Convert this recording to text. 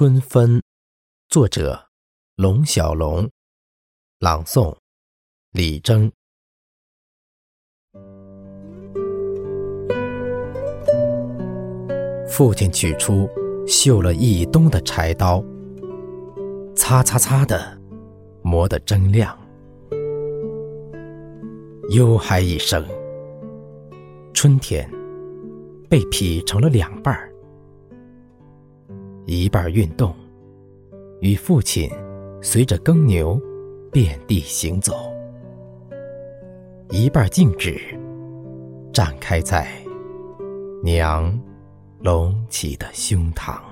春分，作者龙小龙，朗诵李征。父亲取出锈了一冬的柴刀，擦擦擦的磨得铮亮。哟嗨一声，春天被劈成了两半儿。一半运动，与父亲随着耕牛遍地行走；一半静止，展开在娘隆起的胸膛。